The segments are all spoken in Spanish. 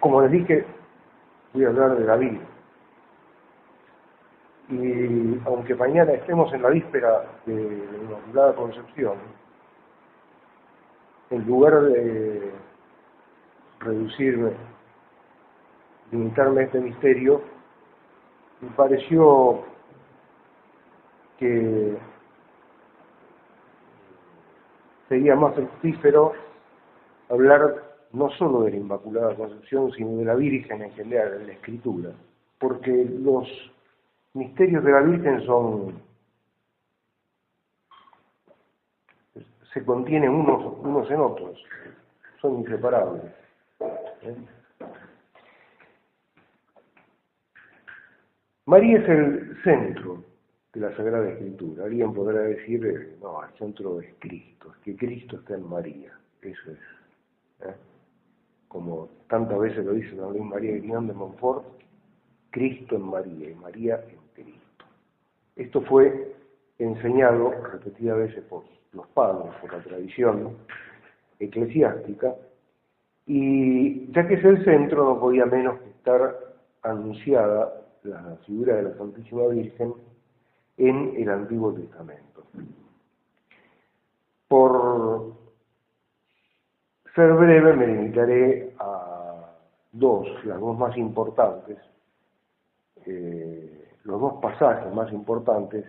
Como les dije, voy a hablar de David. Y aunque mañana estemos en la víspera de la Concepción, en lugar de reducirme, limitarme a este misterio, me pareció que sería más fructífero hablar no solo de la Inmaculada Concepción, sino de la Virgen en general, de la Escritura, porque los misterios de la Virgen son se contienen unos, unos en otros, son inseparables. ¿eh? María es el centro de la Sagrada Escritura. Alguien podrá decir, eh, no, el centro es Cristo, es que Cristo está en María, eso es. ¿eh? Como tantas veces lo dice también María Guignón de Montfort, Cristo en María y María en Cristo. Esto fue enseñado repetidas veces por los padres, por la tradición eclesiástica, y ya que es el centro, no podía menos que estar anunciada la figura de la Santísima Virgen en el Antiguo Testamento. Por ser breve me limitaré a dos, las dos más importantes, eh, los dos pasajes más importantes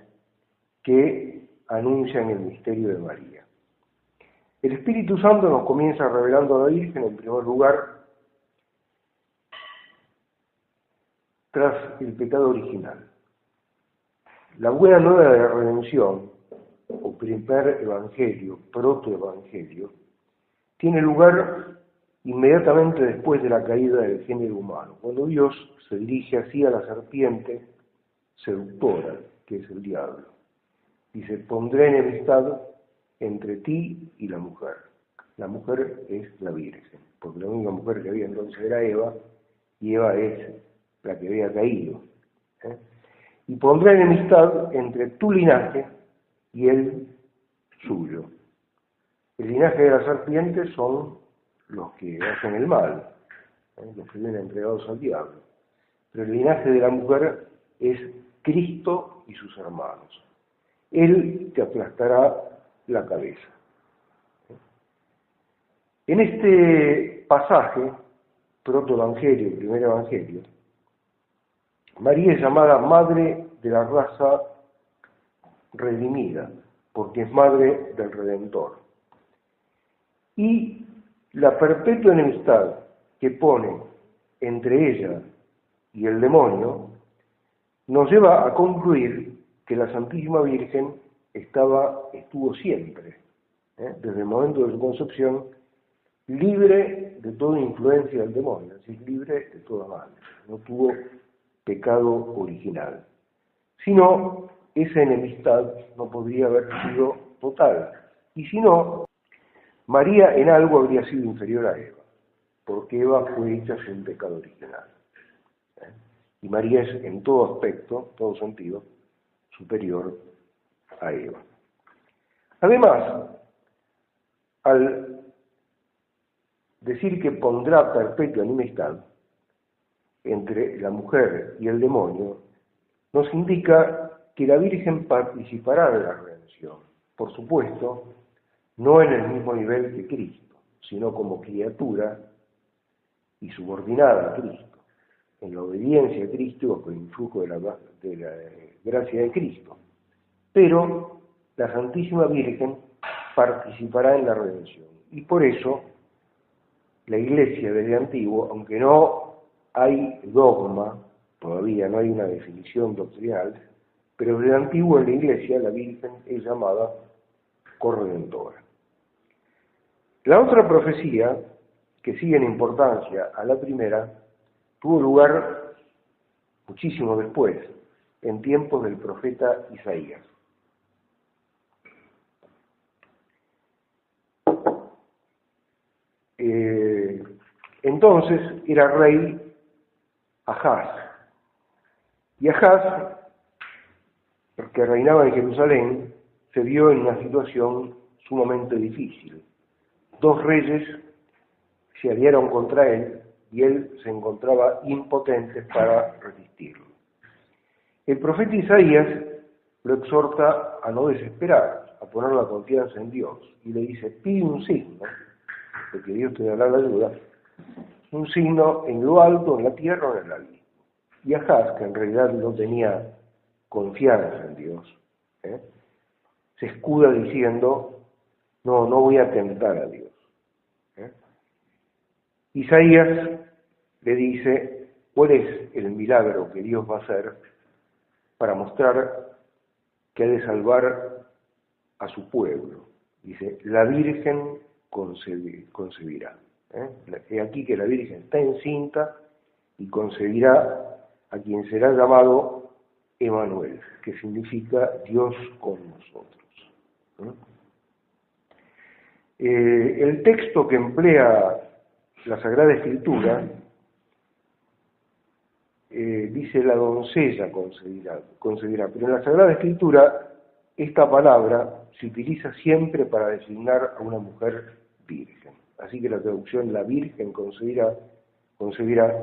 que anuncian el misterio de María. El Espíritu Santo nos comienza revelando a la Virgen, en primer lugar, tras el pecado original. La buena nueva de la redención, o primer evangelio, protoevangelio, tiene lugar inmediatamente después de la caída del género humano, cuando Dios se dirige así a la serpiente seductora, que es el diablo. Dice, pondré enemistad entre ti y la mujer. La mujer es la Virgen, porque la única mujer que había entonces era Eva, y Eva es la que había caído. ¿eh? Y pondré enemistad entre tu linaje y el suyo. El linaje de la serpiente son los que hacen el mal, ¿eh? los que vienen entregados al diablo. Pero el linaje de la mujer es Cristo y sus hermanos. Él te aplastará la cabeza. En este pasaje, proto-evangelio, primer evangelio, María es llamada madre de la raza redimida, porque es madre del Redentor. Y la perpetua enemistad que pone entre ella y el demonio nos lleva a concluir que la Santísima Virgen estaba, estuvo siempre, ¿eh? desde el momento de su concepción, libre de toda influencia del demonio, es decir, libre de toda mal, no tuvo pecado original. Sino, esa enemistad no podría haber sido total. Y si no, María en algo habría sido inferior a Eva, porque Eva fue hecha sin pecado original. ¿eh? Y María es en todo aspecto, todo sentido, superior a Eva. Además, al decir que pondrá perpetua enemistad entre la mujer y el demonio, nos indica que la Virgen participará de la redención, por supuesto, no en el mismo nivel que Cristo, sino como criatura y subordinada a Cristo, en la obediencia a Cristo bajo el influjo de la, de la gracia de Cristo. Pero la Santísima Virgen participará en la redención. Y por eso la Iglesia desde antiguo, aunque no hay dogma, todavía no hay una definición doctrinal, pero desde antiguo en la Iglesia la Virgen es llamada corredentora. La otra profecía, que sigue en importancia a la primera, tuvo lugar muchísimo después, en tiempos del profeta Isaías. Eh, entonces era rey Ahaz. Y Ahaz, que reinaba en Jerusalén, se vio en una situación sumamente difícil. Dos reyes se aliaron contra él y él se encontraba impotente para resistirlo. El profeta Isaías lo exhorta a no desesperar, a poner la confianza en Dios y le dice, pide un signo, porque Dios te dará la ayuda, un signo en lo alto, en la tierra o en el abismo. Y Ahaz, que en realidad no tenía confianza en Dios, ¿eh? se escuda diciendo, no, no voy a tentar a Dios. ¿eh? Isaías le dice cuál es el milagro que Dios va a hacer para mostrar que ha de salvar a su pueblo. Dice, la Virgen concebirá. ¿eh? aquí que la Virgen está encinta y concebirá a quien será llamado Emanuel, que significa Dios con nosotros. Eh, el texto que emplea la Sagrada Escritura eh, dice la doncella concebirá, concebirá, pero en la Sagrada Escritura esta palabra se utiliza siempre para designar a una mujer virgen. Así que la traducción la virgen concebirá, concebirá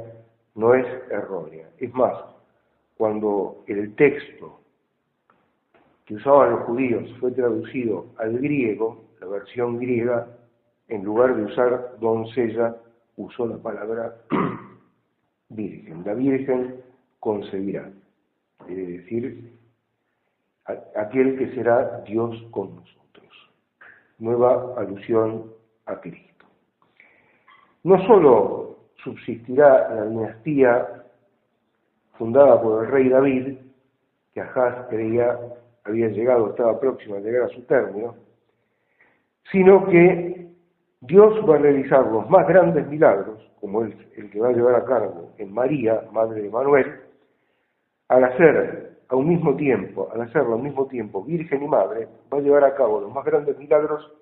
no es errónea. Es más, cuando el texto que usaban los judíos fue traducido al griego, la versión griega, en lugar de usar doncella, usó la palabra virgen. La virgen concebirá, es decir, aquel que será Dios con nosotros. Nueva alusión a Cristo. No solo subsistirá la dinastía fundada por el rey David, que Ahaz creía había llegado, estaba próximo a llegar a su término, sino que Dios va a realizar los más grandes milagros, como el, el que va a llevar a cabo en María, madre de Manuel, al hacer a un mismo tiempo, al hacerlo al mismo tiempo virgen y madre, va a llevar a cabo los más grandes milagros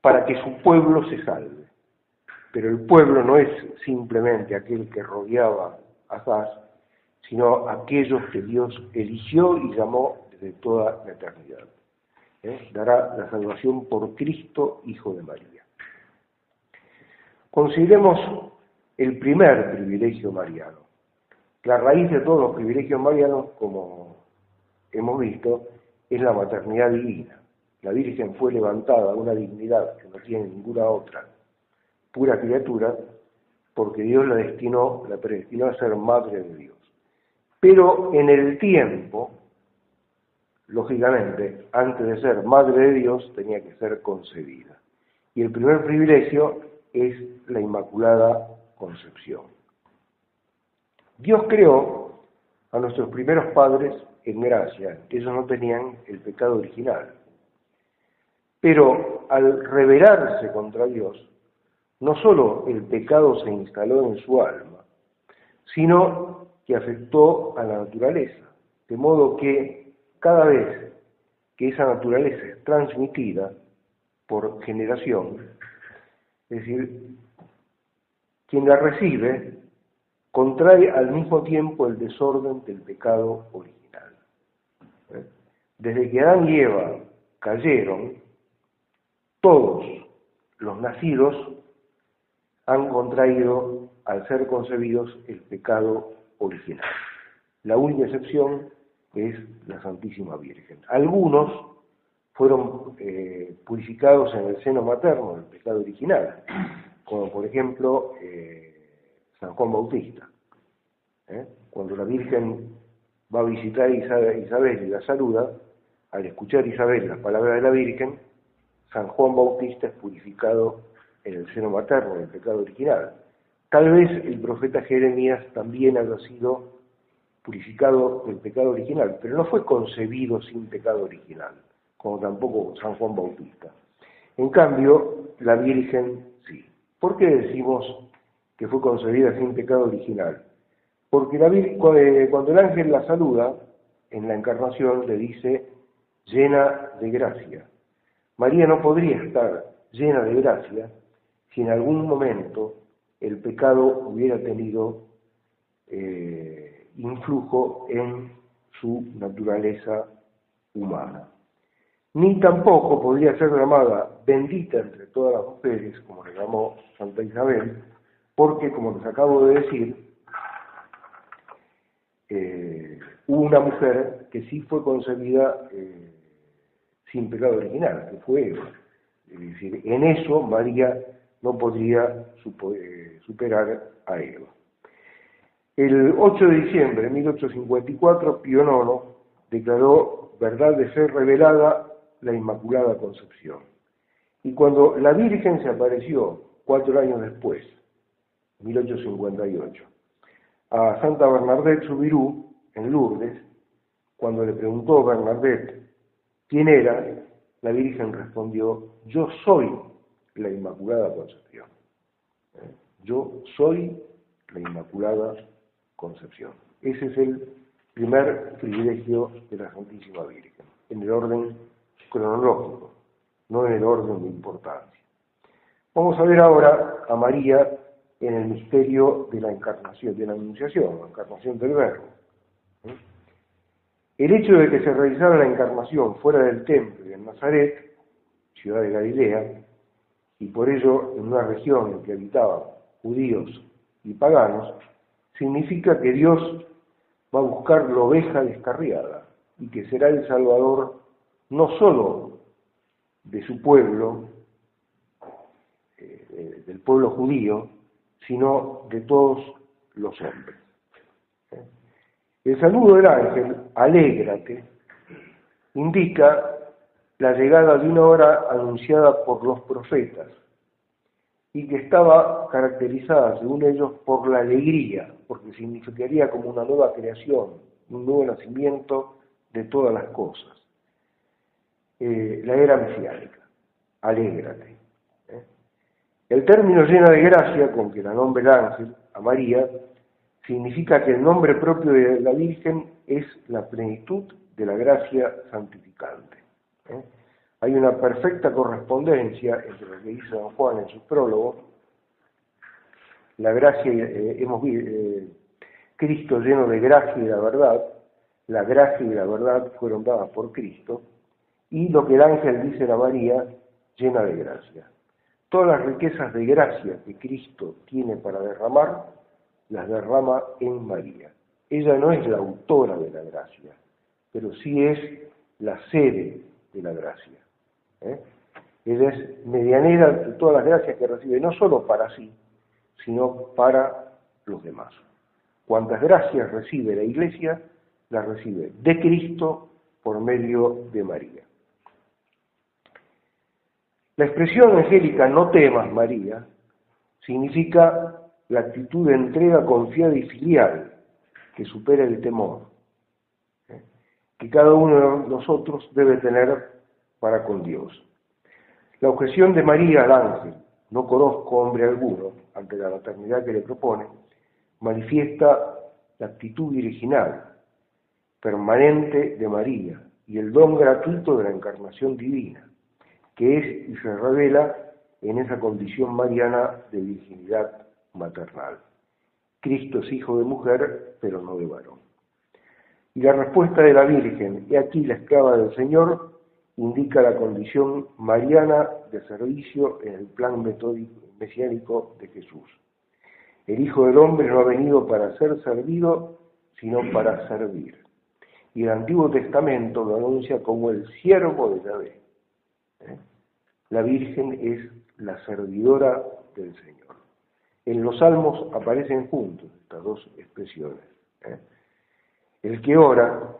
para que su pueblo se salve. Pero el pueblo no es simplemente aquel que rodeaba a Zaz, sino aquellos que Dios eligió y llamó desde toda la eternidad. ¿Eh? dará la salvación por Cristo, Hijo de María. Consideremos el primer privilegio mariano. La raíz de todos los privilegios marianos, como hemos visto, es la maternidad divina. La Virgen fue levantada a una dignidad que no tiene ninguna otra, pura criatura, porque Dios la destinó, la predestinó a ser madre de Dios. Pero en el tiempo, lógicamente, antes de ser madre de Dios, tenía que ser concebida. Y el primer privilegio es la Inmaculada Concepción. Dios creó a nuestros primeros padres en gracia, ellos no tenían el pecado original. Pero al rebelarse contra Dios, no solo el pecado se instaló en su alma, sino que afectó a la naturaleza, de modo que cada vez que esa naturaleza es transmitida por generación, es decir, quien la recibe contrae al mismo tiempo el desorden del pecado original. Desde que Adán y Eva cayeron, todos los nacidos han contraído, al ser concebidos, el pecado original. La única excepción es la Santísima Virgen. Algunos fueron eh, purificados en el seno materno del pecado original, como por ejemplo eh, San Juan Bautista. ¿eh? Cuando la Virgen va a visitar a Isabel y la saluda, al escuchar Isabel la palabra de la Virgen, San Juan Bautista es purificado en el seno materno del pecado original. Tal vez el profeta Jeremías también haya sido purificado del pecado original, pero no fue concebido sin pecado original, como tampoco San Juan Bautista. En cambio, la Virgen sí. ¿Por qué decimos que fue concebida sin pecado original? Porque eh, cuando el ángel la saluda, en la encarnación le dice llena de gracia. María no podría estar llena de gracia si en algún momento el pecado hubiera tenido eh, influjo en su naturaleza humana. Ni tampoco podría ser llamada bendita entre todas las mujeres, como le llamó Santa Isabel, porque, como les acabo de decir, eh, hubo una mujer que sí fue concebida eh, sin pecado original, que fue Eva. Es decir, en eso María no podría eh, superar a Eva. El 8 de diciembre de 1854, Pío IX declaró verdad de ser revelada la Inmaculada Concepción. Y cuando la Virgen se apareció cuatro años después, 1858, a Santa Bernadette Subirú, en Lourdes, cuando le preguntó Bernadette quién era, la Virgen respondió, yo soy la Inmaculada Concepción. ¿Eh? Yo soy la Inmaculada Concepción. Ese es el primer privilegio de la Santísima Virgen, en el orden cronológico, no en el orden de importancia. Vamos a ver ahora a María en el misterio de la encarnación, de la anunciación, la encarnación del Verbo. El hecho de que se realizara la encarnación fuera del templo y en Nazaret, ciudad de Galilea, y por ello en una región en que habitaban judíos y paganos, significa que Dios va a buscar la oveja descarriada y que será el Salvador no sólo de su pueblo, eh, del pueblo judío, sino de todos los hombres. ¿Eh? El saludo del ángel, alégrate, indica la llegada de una hora anunciada por los profetas y que estaba caracterizada, según ellos, por la alegría, porque significaría como una nueva creación, un nuevo nacimiento de todas las cosas. Eh, la era mesiánica, alégrate. ¿eh? El término llena de gracia con que la nombre el ángel a María significa que el nombre propio de la Virgen es la plenitud de la gracia santificante. ¿eh? Hay una perfecta correspondencia entre lo que dice Don Juan en su prólogo, la gracia, eh, hemos visto, eh, Cristo lleno de gracia y la verdad, la gracia y la verdad fueron dadas por Cristo, y lo que el ángel dice a María, llena de gracia. Todas las riquezas de gracia que Cristo tiene para derramar, las derrama en María. Ella no es la autora de la gracia, pero sí es la sede de la gracia. ¿Eh? Ella es medianera de todas las gracias que recibe, no solo para sí, sino para los demás. Cuantas gracias recibe la Iglesia, las recibe de Cristo por medio de María. La expresión angélica no temas, María, significa la actitud de entrega confiada y filial que supera el temor, ¿eh? que cada uno de nosotros debe tener para con Dios. La objeción de María al ángel, no conozco hombre alguno, ante la maternidad que le propone, manifiesta la actitud virginal, permanente de María y el don gratuito de la encarnación divina, que es y se revela en esa condición mariana de virginidad maternal. Cristo es hijo de mujer, pero no de varón. Y la respuesta de la Virgen, he aquí la esclava del Señor, indica la condición mariana de servicio en el plan metódico, mesiánico de Jesús. El Hijo del Hombre no ha venido para ser servido, sino para servir. Y el Antiguo Testamento lo anuncia como el siervo de Yahvé. ¿Eh? La Virgen es la servidora del Señor. En los salmos aparecen juntos estas dos expresiones. ¿eh? El que ora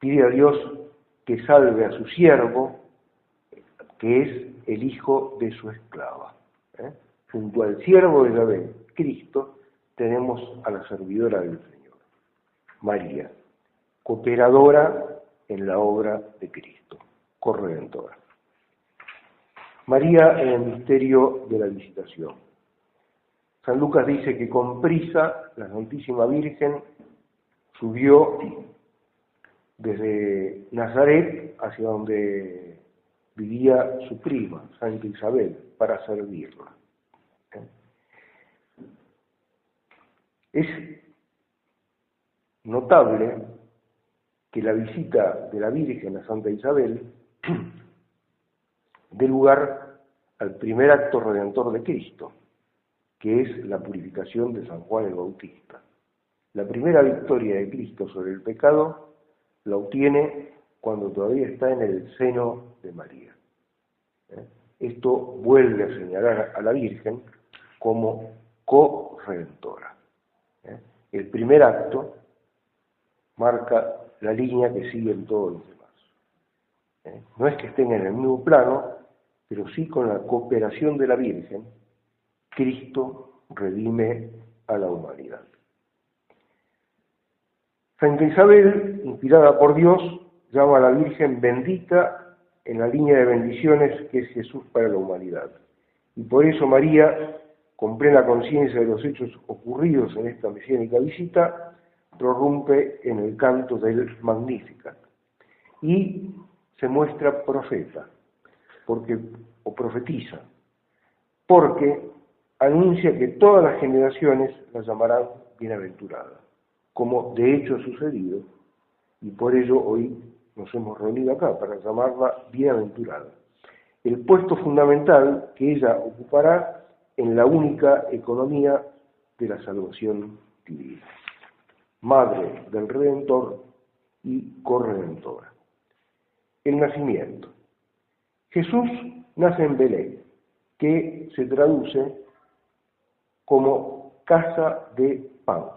pide a Dios que salve a su siervo, que es el hijo de su esclava. ¿eh? Junto al siervo de Yahvé, Cristo, tenemos a la servidora del Señor, María, cooperadora en la obra de Cristo, corredentora. María en el misterio de la visitación. San Lucas dice que con prisa la Santísima Virgen subió desde Nazaret hacia donde vivía su prima, Santa Isabel, para servirla. Es notable que la visita de la Virgen a Santa Isabel dé lugar al primer acto redentor de Cristo, que es la purificación de San Juan el Bautista. La primera victoria de Cristo sobre el pecado la obtiene cuando todavía está en el seno de María. ¿Eh? Esto vuelve a señalar a la Virgen como co-redentora. ¿Eh? El primer acto marca la línea que siguen todos los demás. ¿Eh? No es que estén en el mismo plano, pero sí con la cooperación de la Virgen, Cristo redime a la humanidad. Santa Isabel, inspirada por Dios, llama a la Virgen bendita en la línea de bendiciones que es Jesús para la humanidad. Y por eso María, con plena conciencia de los hechos ocurridos en esta mesiánica visita, prorrumpe en el canto del Magnificat y se muestra profeta, porque, o profetiza, porque anuncia que todas las generaciones la llamarán bienaventurada como de hecho ha sucedido, y por ello hoy nos hemos reunido acá, para llamarla bienaventurada. El puesto fundamental que ella ocupará en la única economía de la salvación divina. Madre del Redentor y corredentora. El nacimiento. Jesús nace en Belén, que se traduce como casa de pan.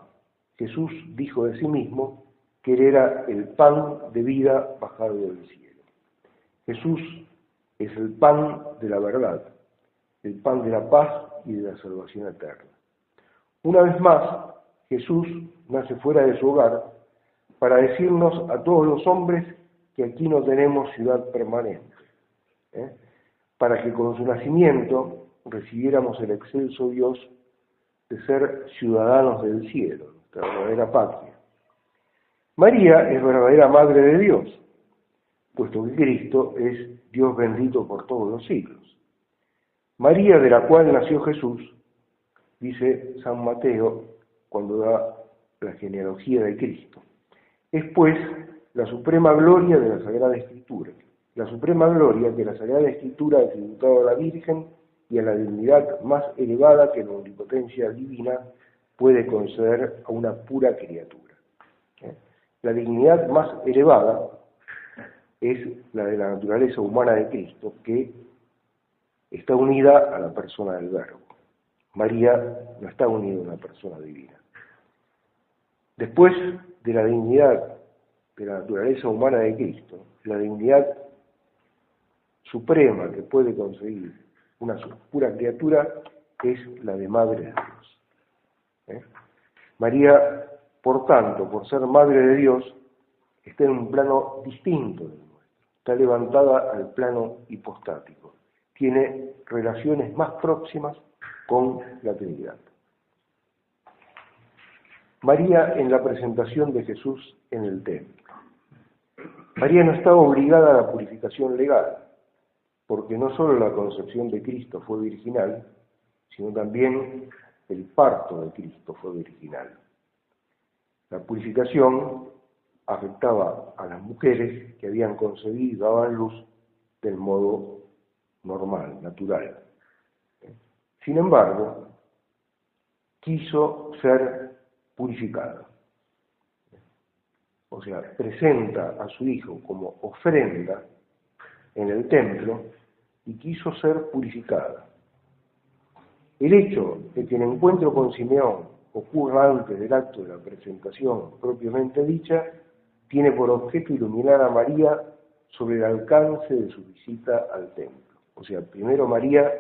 Jesús dijo de sí mismo que él era el pan de vida bajado del cielo. Jesús es el pan de la verdad, el pan de la paz y de la salvación eterna. Una vez más, Jesús nace fuera de su hogar para decirnos a todos los hombres que aquí no tenemos ciudad permanente, ¿eh? para que con su nacimiento recibiéramos el excelso Dios de ser ciudadanos del cielo, la verdadera patria. María es verdadera madre de Dios, puesto que Cristo es Dios bendito por todos los siglos. María, de la cual nació Jesús, dice San Mateo cuando da la genealogía de Cristo, es pues la suprema gloria de la Sagrada Escritura, la suprema gloria que la Sagrada Escritura ha tributado a la Virgen y a la dignidad más elevada que la omnipotencia divina puede conceder a una pura criatura. ¿eh? La dignidad más elevada es la de la naturaleza humana de Cristo, que está unida a la persona del Verbo. María no está unida a una persona divina. Después de la dignidad de la naturaleza humana de Cristo, la dignidad suprema que puede conseguir una pura criatura es la de Madre de Dios. ¿Eh? María, por tanto, por ser Madre de Dios, está en un plano distinto del nuestro, está levantada al plano hipostático, tiene relaciones más próximas con la Trinidad. María en la presentación de Jesús en el templo. María no estaba obligada a la purificación legal, porque no solo la concepción de Cristo fue virginal, sino también el parto de Cristo fue virginal. La purificación afectaba a las mujeres que habían concebido y daban luz del modo normal, natural. Sin embargo, quiso ser purificada. O sea, presenta a su hijo como ofrenda en el templo y quiso ser purificada. El hecho de que el encuentro con Simeón ocurra antes del acto de la presentación propiamente dicha, tiene por objeto iluminar a María sobre el alcance de su visita al templo. O sea, primero María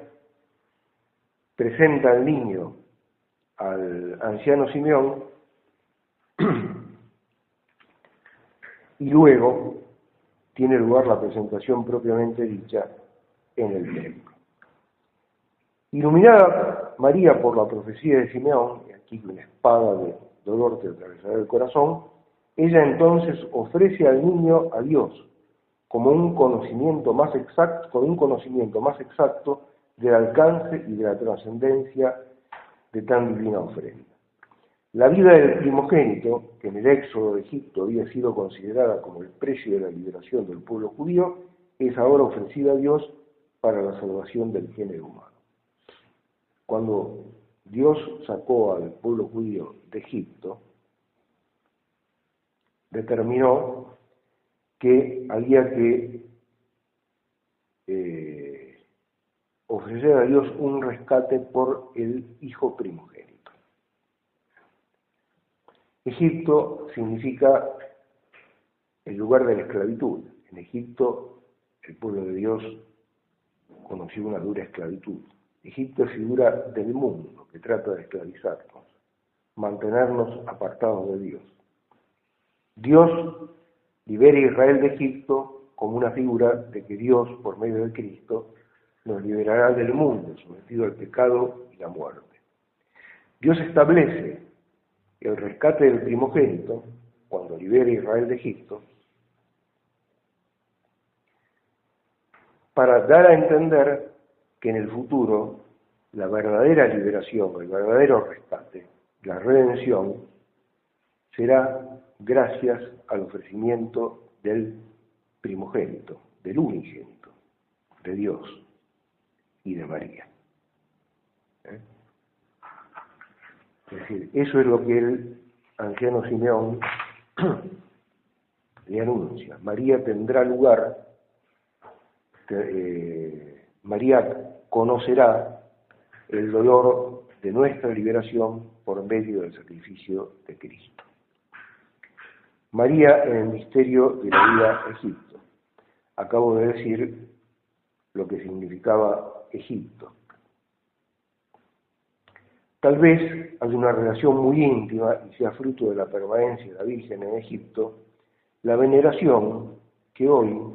presenta al niño al anciano Simeón y luego tiene lugar la presentación propiamente dicha en el templo. Iluminada María por la profecía de Simeón, y aquí una espada de dolor que atravesará el corazón, ella entonces ofrece al niño a Dios como un conocimiento más exacto, con un conocimiento más exacto del alcance y de la trascendencia de tan divina ofrenda. La vida del primogénito, que en el éxodo de Egipto había sido considerada como el precio de la liberación del pueblo judío, es ahora ofrecida a Dios para la salvación del género humano. Cuando Dios sacó al pueblo judío de Egipto, determinó que había que eh, ofrecer a Dios un rescate por el hijo primogénito. Egipto significa el lugar de la esclavitud. En Egipto el pueblo de Dios conoció una dura esclavitud. Egipto es figura del mundo que trata de esclavizarnos, mantenernos apartados de Dios. Dios libera a Israel de Egipto como una figura de que Dios, por medio de Cristo, nos liberará del mundo sometido al pecado y la muerte. Dios establece el rescate del primogénito cuando libera a Israel de Egipto para dar a entender que en el futuro la verdadera liberación, el verdadero rescate, la redención, será gracias al ofrecimiento del primogénito, del unigénito, de Dios y de María. ¿Eh? Es decir, eso es lo que el anciano Simeón le anuncia. María tendrá lugar, eh, María conocerá el dolor de nuestra liberación por medio del sacrificio de Cristo. María en el misterio de la vida Egipto. Acabo de decir lo que significaba Egipto. Tal vez hay una relación muy íntima y sea fruto de la permanencia de la Virgen en Egipto, la veneración que hoy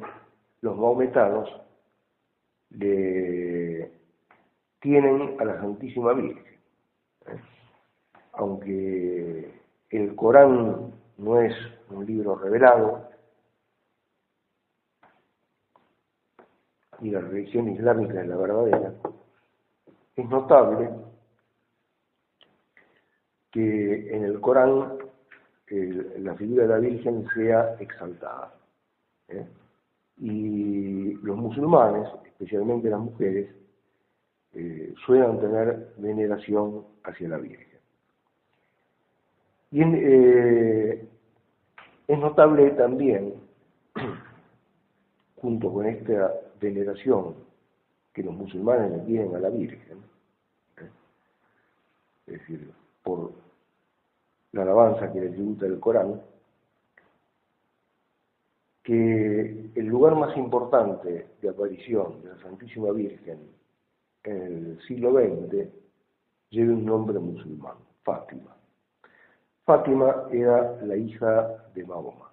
los maometanos le tienen a la Santísima Virgen. Aunque el Corán no es un libro revelado, y la religión islámica es la verdadera, es notable que en el Corán la figura de la Virgen sea exaltada. ¿eh? Y los musulmanes, especialmente las mujeres, eh, suelen tener veneración hacia la Virgen. Y eh, es notable también, junto con esta veneración que los musulmanes le tienen a la Virgen, ¿eh? es decir, por la alabanza que le tributa el Corán, que el lugar más importante de aparición de la Santísima Virgen en el siglo XX lleve un nombre musulmán, Fátima. Fátima era la hija de Mahoma.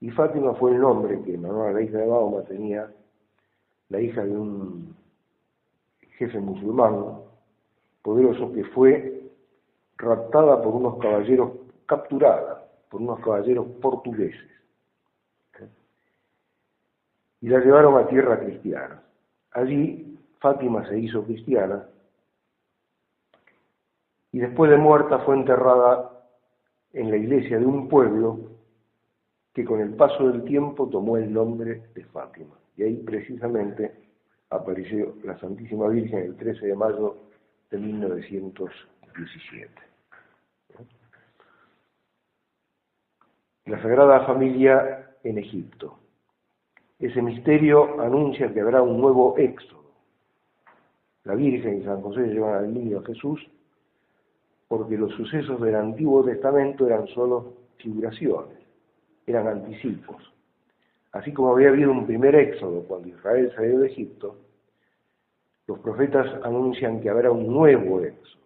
Y Fátima fue el nombre que en honor a la hija de Mahoma tenía la hija de un jefe musulmán poderoso que fue raptada por unos caballeros, capturada por unos caballeros portugueses. Y la llevaron a tierra cristiana. Allí Fátima se hizo cristiana y después de muerta fue enterrada en la iglesia de un pueblo que con el paso del tiempo tomó el nombre de Fátima. Y ahí precisamente apareció la Santísima Virgen el 13 de mayo de 1917. La Sagrada Familia en Egipto. Ese misterio anuncia que habrá un nuevo éxodo. La Virgen y San José llevan al niño Jesús porque los sucesos del Antiguo Testamento eran solo figuraciones, eran anticipos. Así como había habido un primer éxodo cuando Israel salió de Egipto, los profetas anuncian que habrá un nuevo éxodo.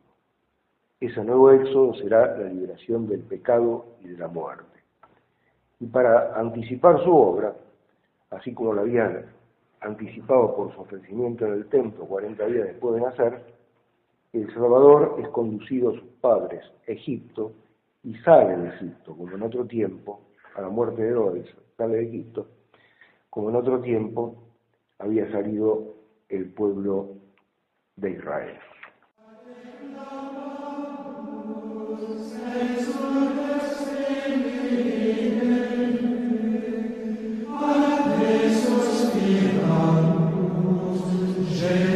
Ese nuevo éxodo será la liberación del pecado y de la muerte. Y para anticipar su obra, así como lo habían anticipado por su ofrecimiento en el templo 40 días después de nacer, el Salvador es conducido a sus padres a Egipto y sale de Egipto, como en otro tiempo, a la muerte de Herodes, sale de Egipto, como en otro tiempo había salido el pueblo de Israel. treasure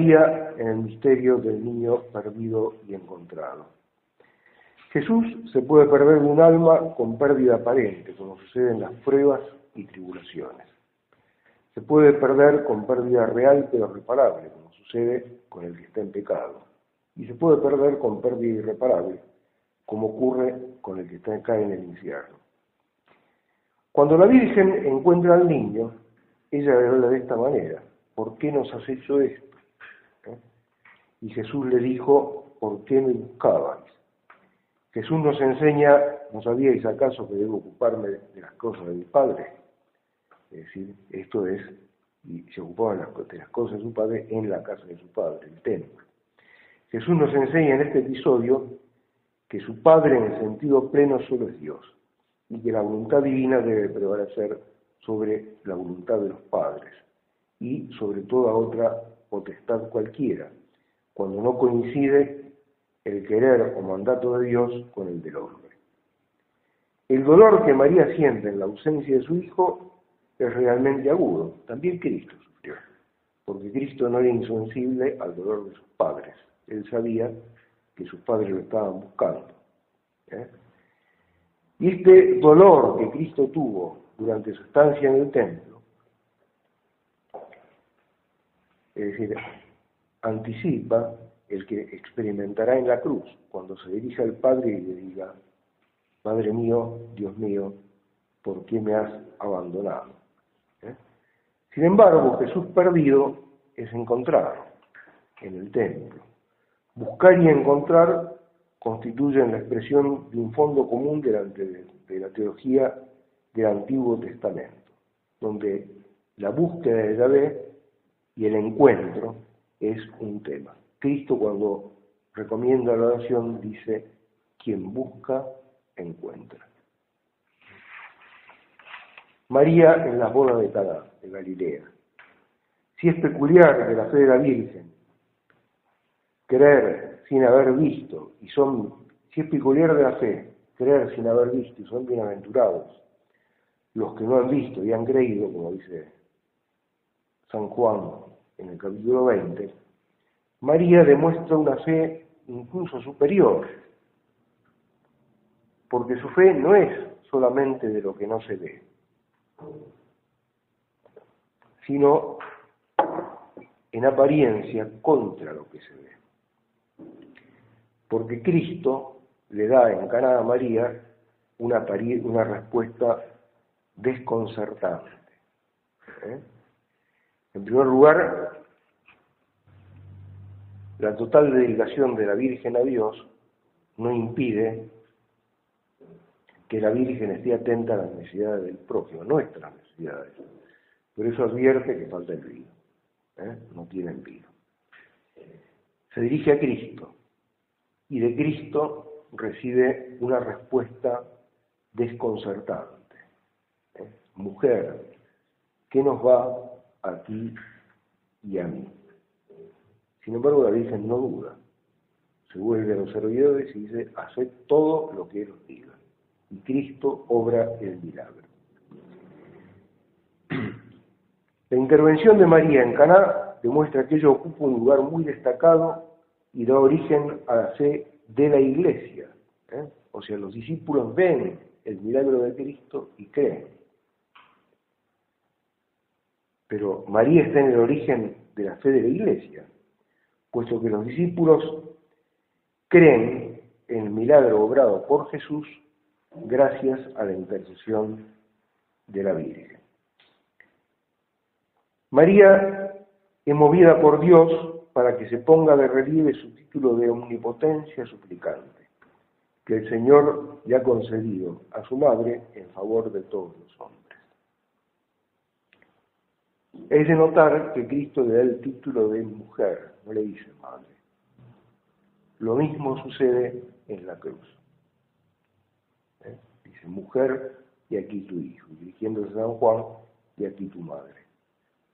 En el misterio del niño perdido y encontrado. Jesús se puede perder de un alma con pérdida aparente, como sucede en las pruebas y tribulaciones. Se puede perder con pérdida real pero reparable, como sucede con el que está en pecado. Y se puede perder con pérdida irreparable, como ocurre con el que está en el infierno. Cuando la Virgen encuentra al niño, ella le habla de esta manera, ¿por qué nos has hecho esto? Y Jesús le dijo, ¿por qué me buscabais? Jesús nos enseña, ¿no sabíais acaso que debo ocuparme de las cosas de mi Padre? Es decir, esto es, y se ocupaba de las cosas de su Padre en la casa de su Padre, el templo. Jesús nos enseña en este episodio que su Padre en el sentido pleno solo es Dios y que la voluntad divina debe prevalecer sobre la voluntad de los padres y sobre toda otra potestad cualquiera, cuando no coincide el querer o mandato de Dios con el del hombre. El dolor que María siente en la ausencia de su hijo es realmente agudo. También Cristo sufrió, porque Cristo no era insensible al dolor de sus padres. Él sabía que sus padres lo estaban buscando. ¿eh? Y este dolor que Cristo tuvo durante su estancia en el templo, es decir, anticipa el que experimentará en la cruz cuando se dirija al Padre y le diga, Padre mío, Dios mío, ¿por qué me has abandonado? ¿Eh? Sin embargo, Jesús perdido es encontrado en el templo. Buscar y encontrar constituyen la expresión de un fondo común delante de, la teología del Antiguo Testamento, donde la búsqueda de Yahvé y el encuentro es un tema. Cristo cuando recomienda la oración dice, quien busca, encuentra. María en las bodas de Caná, de Galilea. Si es peculiar de la fe de la Virgen creer sin haber visto, y son, si es peculiar de la fe, creer sin haber visto, y son bienaventurados los que no han visto y han creído, como dice San Juan en el capítulo 20, María demuestra una fe incluso superior, porque su fe no es solamente de lo que no se ve, sino en apariencia contra lo que se ve. Porque Cristo le da en Cana a María una, una respuesta desconcertante. ¿eh? En primer lugar, la total dedicación de la Virgen a Dios no impide que la Virgen esté atenta a las necesidades del prójimo, nuestras necesidades. Por eso advierte que falta el vino, ¿eh? no tienen vino. Se dirige a Cristo y de Cristo recibe una respuesta desconcertante. ¿eh? Mujer, ¿qué nos va a ti y a mí? Sin embargo, la Virgen no duda. Se vuelve a los servidores y dice, haced todo lo que Él os diga y Cristo obra el milagro. La intervención de María en Caná demuestra que ella ocupa un lugar muy destacado y da origen a la fe de la Iglesia. ¿eh? O sea, los discípulos ven el milagro de Cristo y creen. Pero María está en el origen de la fe de la Iglesia, puesto que los discípulos creen en el milagro obrado por Jesús gracias a la intercesión de la Virgen. María es movida por Dios para que se ponga de relieve su título de omnipotencia suplicante, que el Señor le ha concedido a su madre en favor de todos los hombres. Es de notar que Cristo le da el título de mujer, no le dice madre. Lo mismo sucede en la cruz. ¿Eh? Dice mujer y aquí tu hijo, dirigiéndose a San Juan y aquí tu madre.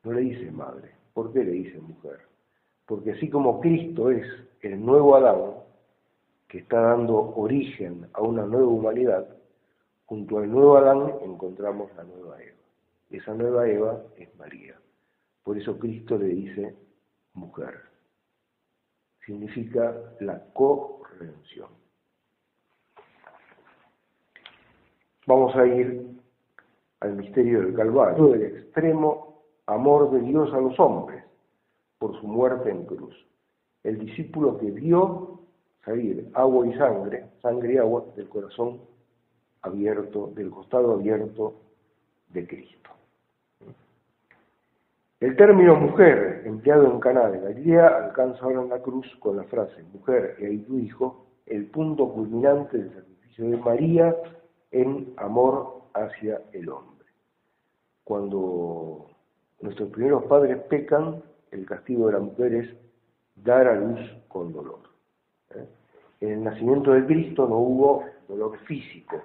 No le dice madre. ¿Por qué le dice mujer? Porque así como Cristo es el nuevo Adán, que está dando origen a una nueva humanidad, junto al nuevo Adán encontramos la nueva Eva. Esa nueva Eva es María. Por eso Cristo le dice mujer. Significa la corredención. Vamos a ir al misterio del Calvario, del extremo amor de Dios a los hombres por su muerte en cruz. El discípulo que vio salir agua y sangre, sangre y agua del corazón abierto, del costado abierto de Cristo. El término mujer, empleado en Caná de Galilea, alcanza ahora en la cruz con la frase mujer y ahí tu hijo, el punto culminante del sacrificio de María en amor hacia el hombre. Cuando nuestros primeros padres pecan, el castigo de la mujer es dar a luz con dolor. ¿eh? En el nacimiento de Cristo no hubo dolor físico,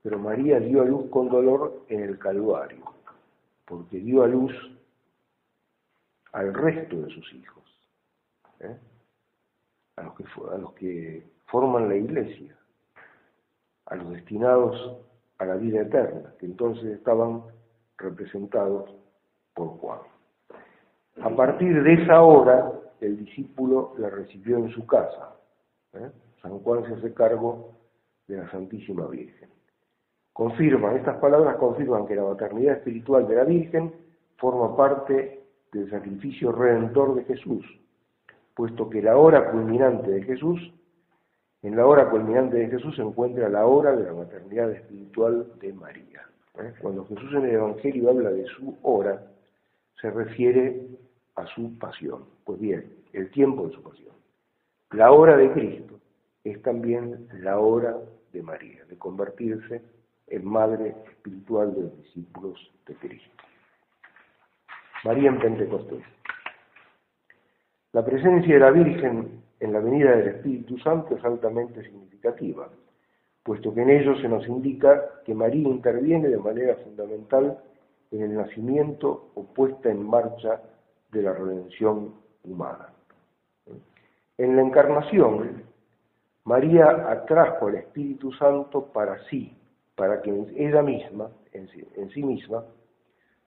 pero María dio a luz con dolor en el Calvario, porque dio a luz al resto de sus hijos, ¿eh? a, los que, forman la iglesia, a los destinados a la vida eterna, que entonces estaban representados por Juan. A partir de esa hora, el discípulo la recibió en su casa. ¿eh? San Juan se hace cargo de la Santísima Virgen. Confirman, estas palabras confirman que la maternidad espiritual de la Virgen forma parte del sacrificio redentor de Jesús, puesto que la hora culminante de Jesús, en la hora culminante de Jesús se encuentra la hora de la maternidad espiritual de María. ¿eh? Cuando Jesús en el Evangelio habla de su hora, se refiere a su pasión. Pues bien, el tiempo de su pasión. La hora de Cristo es también la hora de María, de convertirse en madre espiritual de los discípulos de Cristo. María en Pentecostés. La presencia de la Virgen en la venida del Espíritu Santo es altamente significativa, puesto que en ello se nos indica que María interviene de manera fundamental en el nacimiento o puesta en marcha de la redención humana. En la encarnación, María atrajo al Espíritu Santo para sí, para que ella misma, en sí, misma,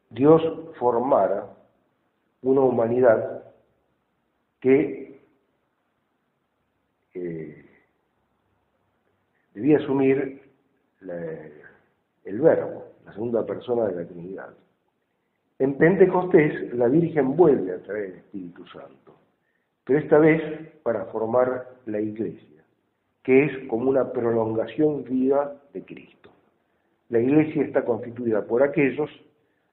Dios formara una humanidad que eh, debía asumir el verbo, la segunda persona de la Trinidad. En Pentecostés la Virgen vuelve a traer el Espíritu Santo, pero esta vez para formar la Iglesia, que es como una prolongación viva de Cristo. La Iglesia está constituida por aquellos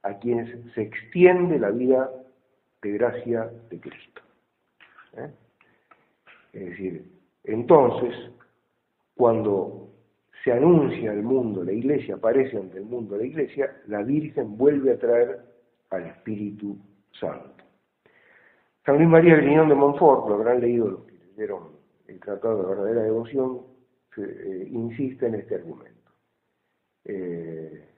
a quienes se extiende la vida de gracia de Cristo. ¿Eh? Es decir, entonces, cuando se anuncia al mundo la iglesia, aparece ante el mundo la iglesia, la Virgen vuelve a traer al Espíritu Santo. San Luis María Grignón de Montfort, lo habrán leído los que leyeron el Tratado de Verdadera Devoción, eh, insiste en este argumento. Eh,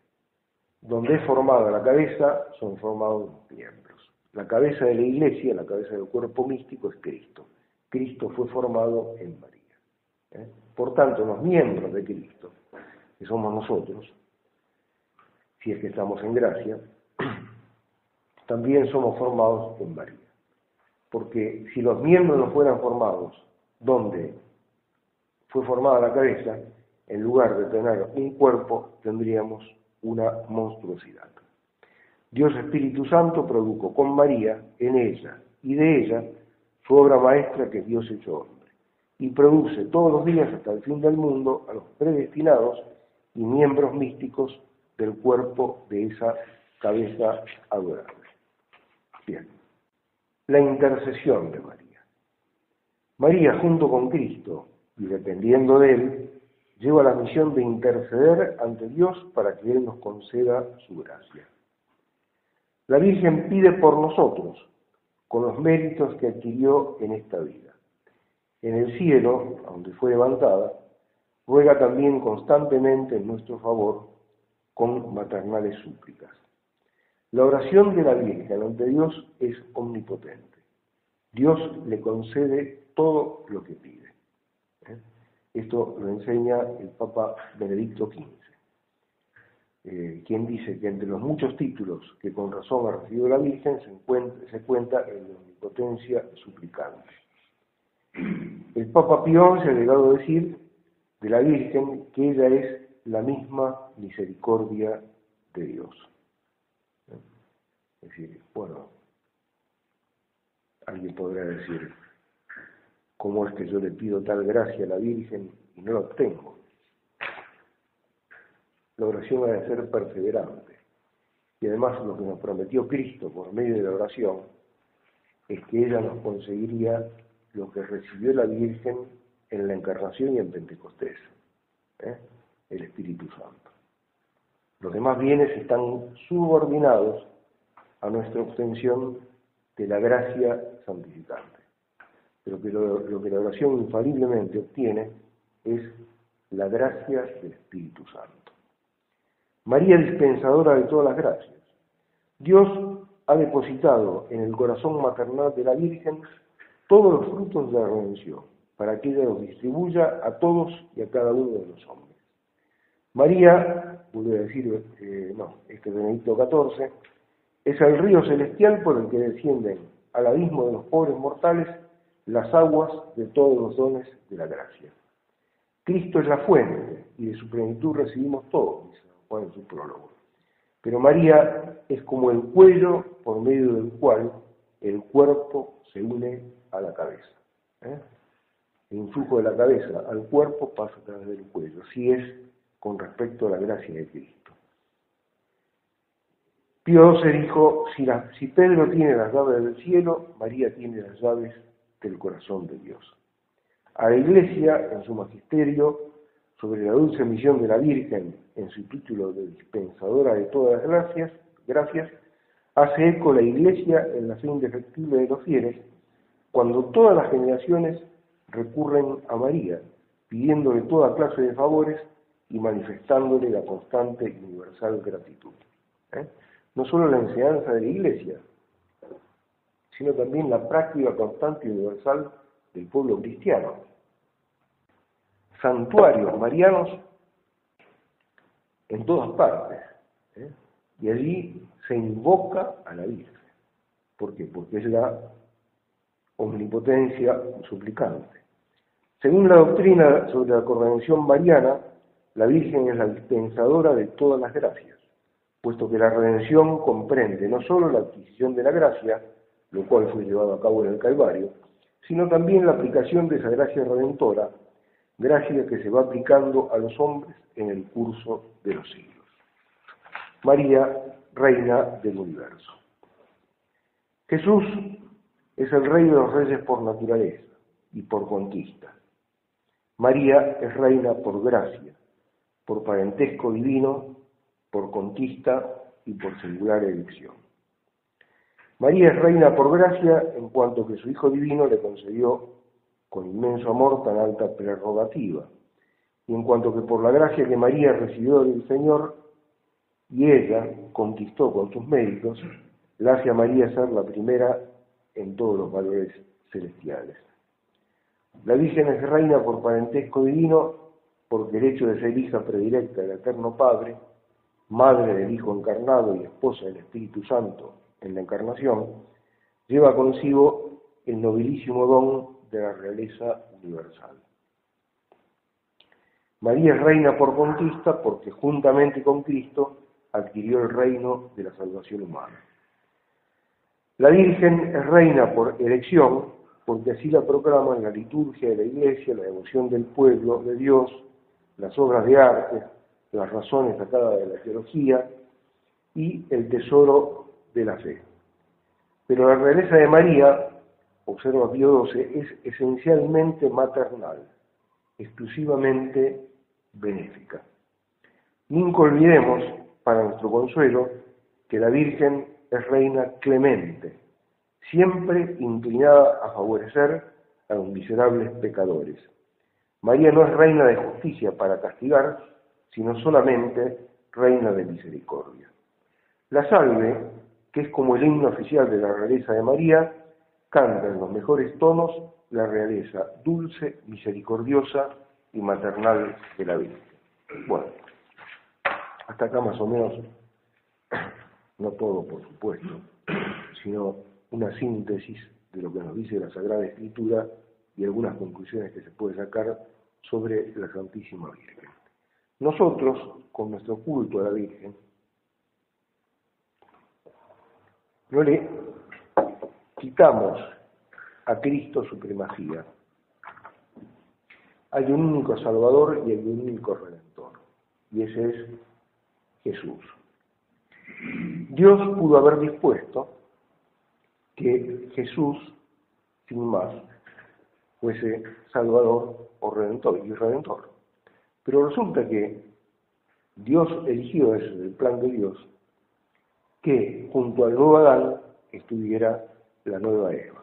donde es formada la cabeza, son formados los miembros. La cabeza de la iglesia, la cabeza del cuerpo místico es Cristo. Cristo fue formado en María. ¿eh? Por tanto, los miembros de Cristo, que somos nosotros, si es que estamos en gracia, también somos formados en María. Porque si los miembros no fueran formados donde fue formada la cabeza, en lugar de tener un cuerpo, tendríamos una monstruosidad. Dios Espíritu Santo produjo con María, en ella y de ella, su obra maestra que es Dios hecho hombre, y produce todos los días hasta el fin del mundo a los predestinados y miembros místicos del cuerpo de esa cabeza adorable. Bien, la intercesión de María. María junto con Cristo y dependiendo de Él, lleva la misión de interceder ante Dios para que Él nos conceda su gracia. La Virgen pide por nosotros, con los méritos que adquirió en esta vida. En el cielo, donde fue levantada, ruega también constantemente en nuestro favor con maternales súplicas. La oración de la Virgen ante Dios es omnipotente. Dios le concede todo lo que pide. ¿eh? Esto lo enseña el Papa Benedicto XV, eh, quien dice que entre los muchos títulos que con razón ha recibido la Virgen se, se cuenta el de omnipotencia suplicante. El Papa Pío se ha llegado a decir de la Virgen que ella es la misma misericordia de Dios. Es decir, bueno, alguien podrá decir, ¿cómo es que yo le pido tal gracia a la Virgen y no la obtengo? La oración ha de ser perseverante. Y además lo que nos prometió Cristo por medio de la oración es que ella nos conseguiría lo que recibió la Virgen en la Encarnación y en Pentecostés, ¿eh? el Espíritu Santo. Los demás bienes están subordinados a nuestra obtención de la gracia santificante. Pero que lo, que la oración infaliblemente obtiene es la gracia del Espíritu Santo. María dispensadora de todas las gracias. Dios ha depositado en el corazón maternal de la Virgen todos los frutos de la redención, para que ella los distribuya a todos y a cada uno de los hombres. María, vuelvo a decir, eh, no, este Benedicto XIV, es el río celestial por el que descienden al abismo de los pobres mortales las aguas de todos los dones de la gracia. Cristo es la fuente y de su plenitud recibimos todo, dice Juan en su prólogo. Pero María es como el cuello por medio del cual el cuerpo se une a la cabeza. ¿eh? El influjo de la cabeza al cuerpo pasa a través del cuello. Así es con respecto a la gracia de Cristo. Pío se dijo, si, si Pedro tiene las llaves del cielo, María tiene las llaves del corazón de Dios. A la Iglesia, en su magisterio, sobre la dulce misión de la Virgen, en su título de dispensadora de todas las gracias, gracias hace eco la Iglesia en la fe indefectible de los fieles, cuando todas las generaciones recurren a María, pidiéndole toda clase de favores y manifestándole la constante y universal gratitud. ¿Eh? no solo la enseñanza de la Iglesia, sino también la práctica constante y universal del pueblo cristiano. Santuarios marianos en todas partes. ¿eh? Y allí se invoca a la Virgen. ¿Por qué? Porque es la omnipotencia suplicante. Según la doctrina sobre la corredención mariana, la Virgen es la dispensadora de todas las gracias puesto que la redención comprende no solo la adquisición de la gracia, lo cual fue llevado a cabo en el Calvario, sino también la aplicación de esa gracia redentora, gracia que se va aplicando a los hombres en el curso de los siglos. María, Reina del Universo. Jesús es el Rey de los Reyes por naturaleza y por conquista. María es Reina por gracia, por parentesco divino por conquista y por singular elección. María es reina por gracia en cuanto que su Hijo Divino le concedió con inmenso amor tan alta prerrogativa, y en cuanto que por la gracia que María recibió del Señor y ella conquistó con sus méritos, la hace a María ser la primera en todos los valores celestiales. La Virgen es reina por parentesco divino, porque el hecho de ser hija predilecta del Eterno Padre, madre del Hijo encarnado y esposa del Espíritu Santo en la encarnación, lleva consigo el nobilísimo don de la realeza universal. María es reina por conquista porque juntamente con Cristo adquirió el reino de la salvación humana. La Virgen es reina por elección, porque así la proclaman la liturgia de la Iglesia, la devoción del pueblo de Dios, las obras de arte, las razones sacadas de la teología y el tesoro de la fe. Pero la realeza de María, observa Pío XII, es esencialmente maternal, exclusivamente benéfica. Nunca olvidemos, para nuestro consuelo, que la Virgen es reina clemente, siempre inclinada a favorecer a los miserables pecadores. María no es reina de justicia para castigar, sino solamente reina de misericordia. La salve, que es como el himno oficial de la realeza de María, canta en los mejores tonos la realeza dulce, misericordiosa y maternal de la Virgen. Bueno, hasta acá más o menos, no todo por supuesto, sino una síntesis de lo que nos dice la Sagrada Escritura y algunas conclusiones que se puede sacar sobre la Santísima Virgen. Nosotros, con nuestro culto a la Virgen, no le quitamos a Cristo su primacía. Hay un único Salvador y hay un único Redentor, y ese es Jesús. Dios pudo haber dispuesto que Jesús, sin más, fuese Salvador o Redentor y Redentor. Pero resulta que Dios eligió, es el plan de Dios, que junto al nuevo Adán estuviera la nueva Eva.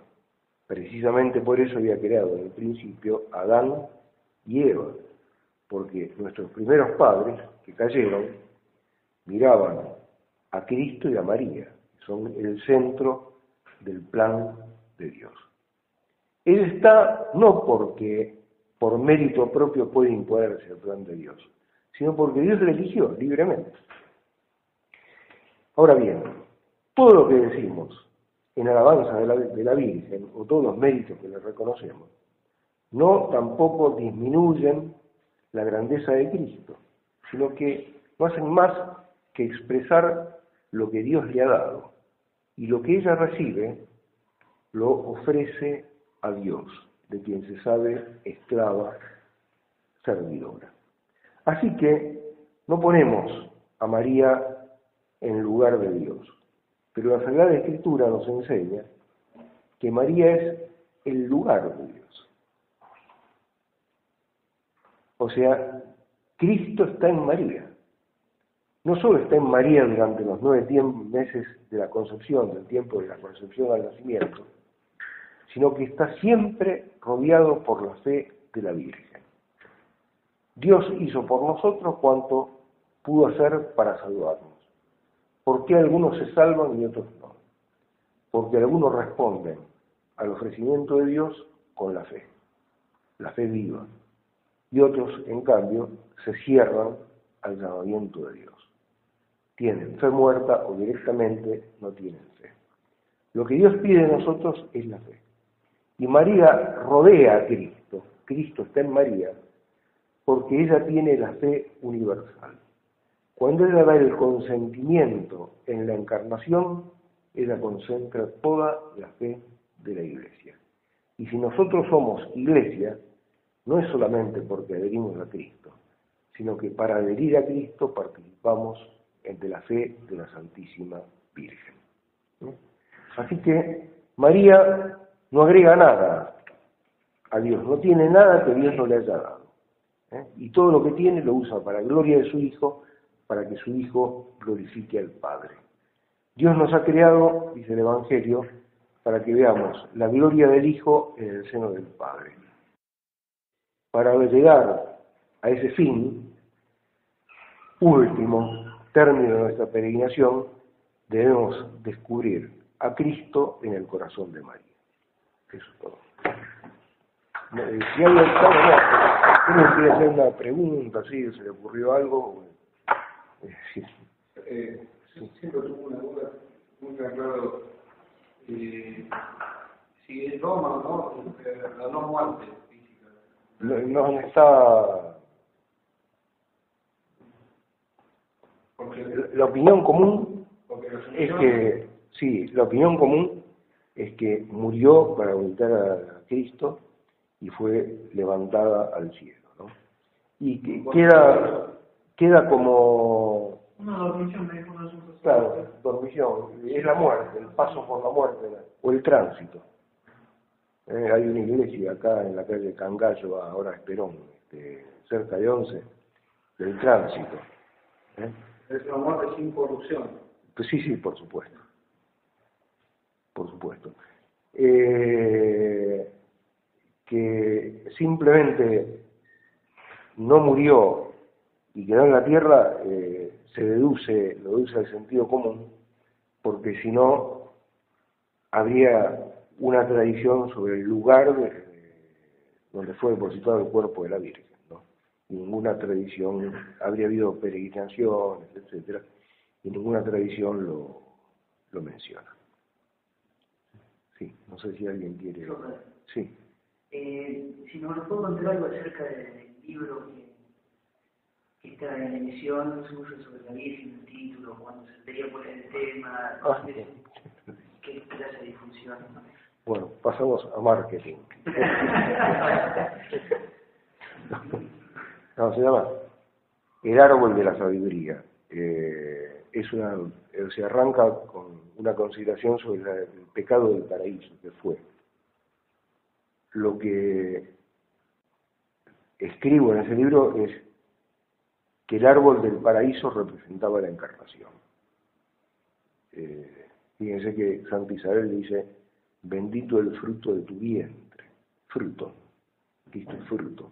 Precisamente por eso había creado en el principio Adán y Eva, porque nuestros primeros padres que cayeron miraban a Cristo y a María, son el centro del plan de Dios. Él está no porque por mérito propio puede imponerse el plan de Dios, sino porque Dios le eligió libremente. Ahora bien, todo lo que decimos en alabanza de la, Virgen, o todos los méritos que le reconocemos, no tampoco disminuyen la grandeza de Cristo, sino que no hacen más que expresar lo que Dios le ha dado. Y lo que ella recibe lo ofrece a Dios, de quien se sabe esclava, servidora. Así que no ponemos a María en lugar de Dios, pero la Sagrada Escritura nos enseña que María es el lugar de Dios. O sea, Cristo está en María. No solo está en María durante los nueve meses de la concepción, del tiempo de la concepción al nacimiento, sino que está siempre rodeado por la fe de la Virgen. Dios hizo por nosotros cuanto pudo hacer para salvarnos. ¿Por qué algunos se salvan y otros no? Porque algunos responden al ofrecimiento de Dios con la fe, la fe viva, y otros, en cambio, se cierran al llamamiento de Dios. Tienen fe muerta o directamente no tienen fe. Lo que Dios pide de nosotros es la fe. Y María rodea a Cristo, Cristo está en María, porque ella tiene la fe universal. Cuando ella da el consentimiento en la encarnación, ella concentra toda la fe de la iglesia. Y si nosotros somos iglesia, no es solamente porque adherimos a Cristo, sino que para adherir a Cristo participamos de la fe de la Santísima Virgen. Así que María no agrega nada a Dios, no tiene nada que Dios no le haya dado. ¿eh? Y todo lo que tiene lo usa para gloria de su Hijo, para que su Hijo glorifique al Padre. Dios nos ha creado, dice el Evangelio, para que veamos la gloria del Hijo en el seno del Padre. Para llegar a ese fin, último término de nuestra peregrinación, debemos descubrir a Cristo en el corazón de María. Eso es todo. Si alguien quiere hacer una pregunta, si se le ocurrió algo. Eh, sí. Eh, siempre tuve una duda muy claro. Eh, si es Roma, ¿no? La no muerte física. No, está. la opinión común es que, sí, la opinión común es que murió para volver a Cristo y fue levantada al cielo, ¿no? Y que queda, queda como... Una dormición, Claro, dormición, es la muerte, el paso por la muerte, o el tránsito. Eh, hay una iglesia acá en la calle Cangallo, ahora es Perón, este, cerca de Once, del tránsito. ¿eh? Es la muerte sin corrupción. Pues sí, sí, por supuesto. Por supuesto. Eh, que simplemente no murió y quedó en la tierra, eh, se deduce, lo deduce el sentido común, porque si no, habría una tradición sobre el lugar donde fue depositado el cuerpo de la Virgen. ¿no? ninguna tradición, habría habido peregrinaciones, etcétera, y ninguna tradición lo, lo menciona. Sí, no sé si alguien quiere. Sí. Eh, si nos puedo contar algo acerca del libro que, la emisión suyo sobre la Virgen, el título, cuando se debería poner el tema, ah, qué clase de difusión. Bueno, pasamos a marketing. no, se llama El árbol de la sabiduría. Eh, es una, eh, se arranca con una consideración sobre el pecado del paraíso que fue. Lo que escribo en ese libro es el árbol del paraíso representaba la encarnación. Eh, fíjense que Santa Isabel dice, bendito el fruto de tu vientre, fruto, Cristo fruto.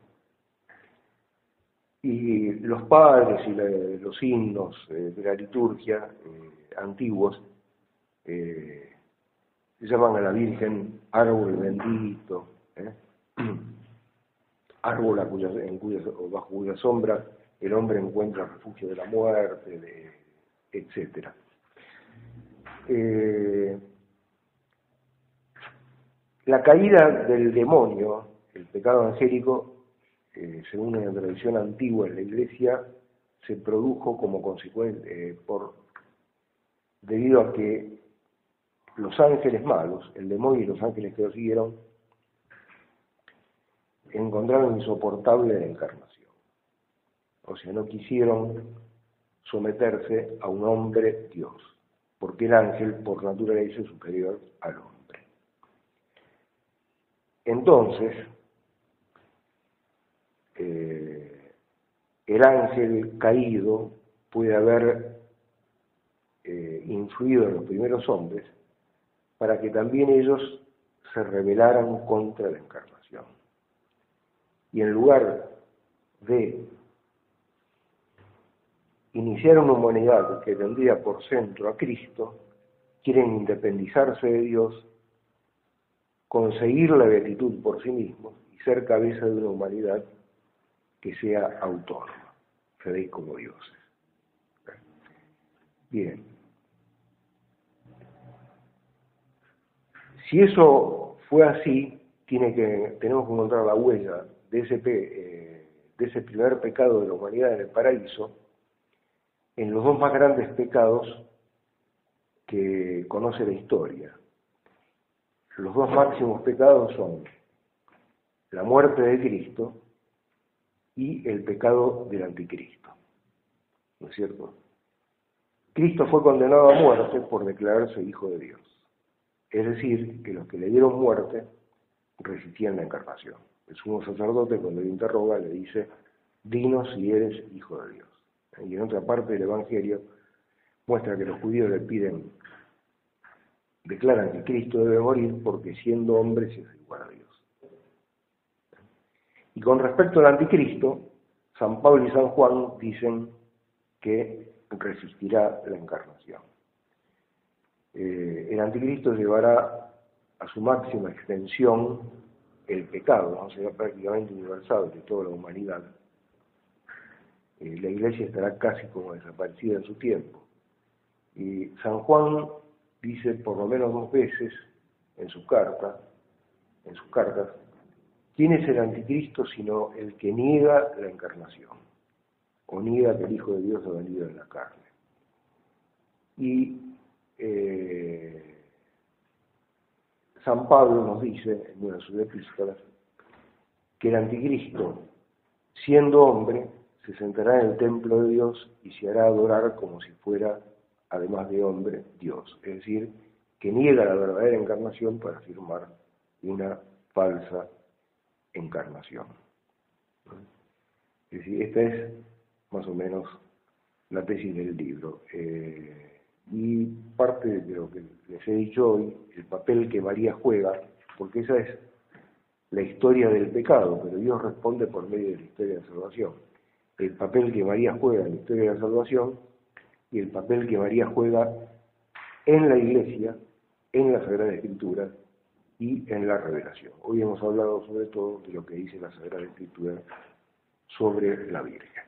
Y los padres y los himnos eh, de la liturgia eh, antiguos eh, llaman a la Virgen árbol bendito, árbol en bajo cuya sombra el hombre encuentra refugio de la muerte, de, etc. La caída del demonio, el pecado angélico, eh, según una tradición antigua en la Iglesia, se produjo como consecuencia eh, por debido a que los ángeles malos, el demonio y los ángeles que lo siguieron, encontraron insoportable la encarnación. O sea, no quisieron someterse a un hombre Dios, porque el ángel por naturaleza es superior al hombre. Entonces, eh, el ángel caído puede haber eh, influido en los primeros hombres para que también ellos se rebelaran contra la encarnación. Y en lugar de iniciar una humanidad que tendría por centro a Cristo, quieren independizarse de Dios conseguir la beatitud por sí mismos y ser cabeza de una humanidad que sea autónoma, seréis como dioses. Bien. Si eso fue así, tiene que, tenemos que encontrar la huella de ese, eh, de ese primer pecado de la humanidad en el paraíso en los dos más grandes pecados que conoce la historia, los dos máximos pecados son la muerte de Cristo y el pecado del anticristo. ¿No es cierto? Cristo fue condenado a muerte por declararse hijo de Dios. Es decir, que los que le dieron muerte resistían la encarnación. El sumo sacerdote cuando le interroga le dice, dinos si eres hijo de Dios. Y en otra parte del Evangelio muestra que los judíos le piden declaran que Cristo debe morir porque siendo hombre se es igual a Dios. Y con respecto al anticristo, San Pablo y San Juan dicen que resistirá la encarnación. Eh, el anticristo llevará a su máxima extensión el pecado, ¿no? será prácticamente universal de toda la humanidad. Eh, la iglesia estará casi como desaparecida en su tiempo. Y San Juan dice por lo menos dos veces en su carta, en sus cartas, ¿quién es el anticristo sino el que niega la encarnación? O niega que el Hijo de Dios ha venido en la carne. Y eh, San Pablo nos dice en una de sus epístolas que el anticristo, siendo hombre, se sentará en el templo de Dios y se hará adorar como si fuera, además de hombre, Dios. Es decir, que niega la verdadera encarnación para afirmar una falsa encarnación. Es decir, esta es más o menos la tesis del libro. Eh, y parte de lo que les he dicho hoy, el papel que María juega, porque esa es la historia del pecado, pero Dios responde por medio de la historia de salvación. El papel que María juega en la historia de la salvación y el papel que María juega en la iglesia, en la Sagrada Escritura y en la revelación. Hoy hemos hablado sobre todo de lo que dice la Sagrada Escritura sobre la Virgen.